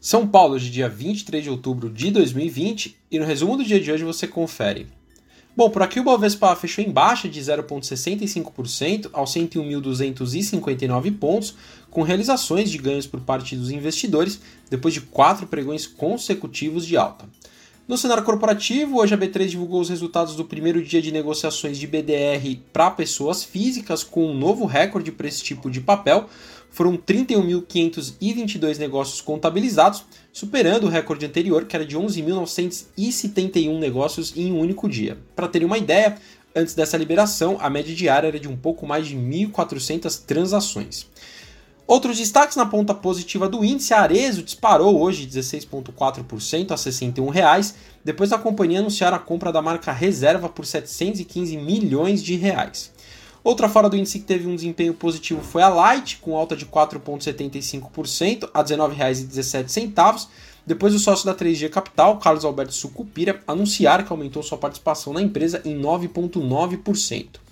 São Paulo, de dia 23 de outubro de 2020, e no resumo do dia de hoje você confere. Bom, por aqui o Bovespa fechou em baixa de 0,65% aos 101.259 pontos, com realizações de ganhos por parte dos investidores, depois de quatro pregões consecutivos de alta. No cenário corporativo, hoje a B3 divulgou os resultados do primeiro dia de negociações de BDR para pessoas físicas, com um novo recorde para esse tipo de papel. Foram 31.522 negócios contabilizados, superando o recorde anterior, que era de 11.971 negócios em um único dia. Para terem uma ideia, antes dessa liberação, a média diária era de um pouco mais de 1.400 transações. Outros destaques na ponta positiva do índice, a Arezo disparou hoje 16,4% a 61 reais, depois da companhia anunciar a compra da marca Reserva por 715 milhões de reais. Outra fora do índice que teve um desempenho positivo foi a Light, com alta de 4,75% a R$ 19,17, depois o sócio da 3G Capital, Carlos Alberto Sucupira, anunciar que aumentou sua participação na empresa em 9,9%.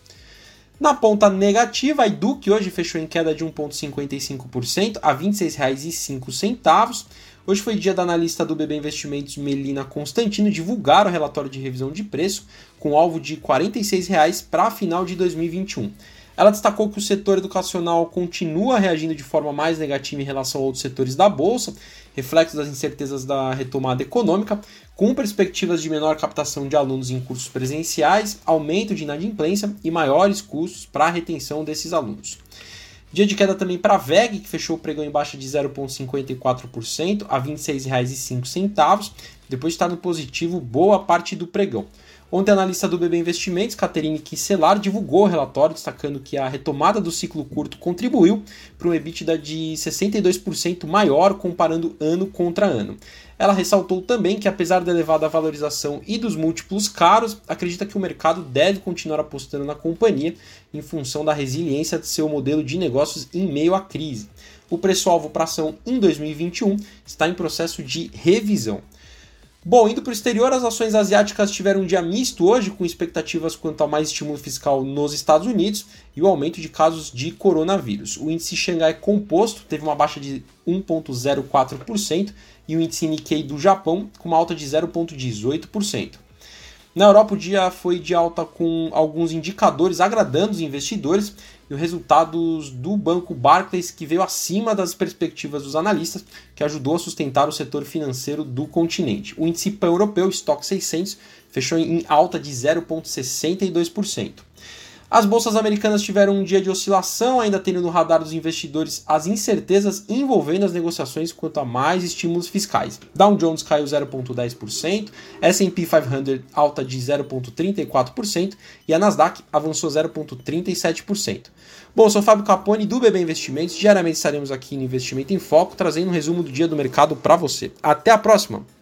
Na ponta negativa, a Eduque hoje fechou em queda de 1,55% a R$ 26,05. Hoje foi dia da analista do BB Investimentos Melina Constantino divulgar o relatório de revisão de preço com alvo de R$ 46,00 para a final de 2021. Ela destacou que o setor educacional continua reagindo de forma mais negativa em relação a outros setores da bolsa, reflexo das incertezas da retomada econômica, com perspectivas de menor captação de alunos em cursos presenciais, aumento de inadimplência e maiores custos para a retenção desses alunos. Dia de queda também para a VEG, que fechou o pregão em baixa de 0,54% a R$ 26,05, depois de estar no positivo boa parte do pregão. Ontem, a analista do BB Investimentos, Caterine Kisselar, divulgou o relatório destacando que a retomada do ciclo curto contribuiu para um EBITDA de 62% maior comparando ano contra ano. Ela ressaltou também que, apesar da elevada valorização e dos múltiplos caros, acredita que o mercado deve continuar apostando na companhia em função da resiliência de seu modelo de negócios em meio à crise. O preço-alvo para ação em 2021 está em processo de revisão. Bom, indo para o exterior, as ações asiáticas tiveram um dia misto hoje, com expectativas quanto a mais estímulo fiscal nos Estados Unidos e o aumento de casos de coronavírus. O índice Xangai Composto teve uma baixa de 1,04% e o índice Nikkei do Japão com uma alta de 0,18%. Na Europa, o dia foi de alta com alguns indicadores agradando os investidores e os resultados do banco Barclays, que veio acima das perspectivas dos analistas, que ajudou a sustentar o setor financeiro do continente. O índice pan-europeu, Stock 600, fechou em alta de 0,62%. As bolsas americanas tiveram um dia de oscilação, ainda tendo no radar dos investidores as incertezas envolvendo as negociações quanto a mais estímulos fiscais. Dow Jones caiu 0,10%, S&P 500 alta de 0,34% e a Nasdaq avançou 0,37%. Bom, sou Fábio Capone do BB Investimentos. Diariamente estaremos aqui no Investimento em Foco, trazendo um resumo do dia do mercado para você. Até a próxima!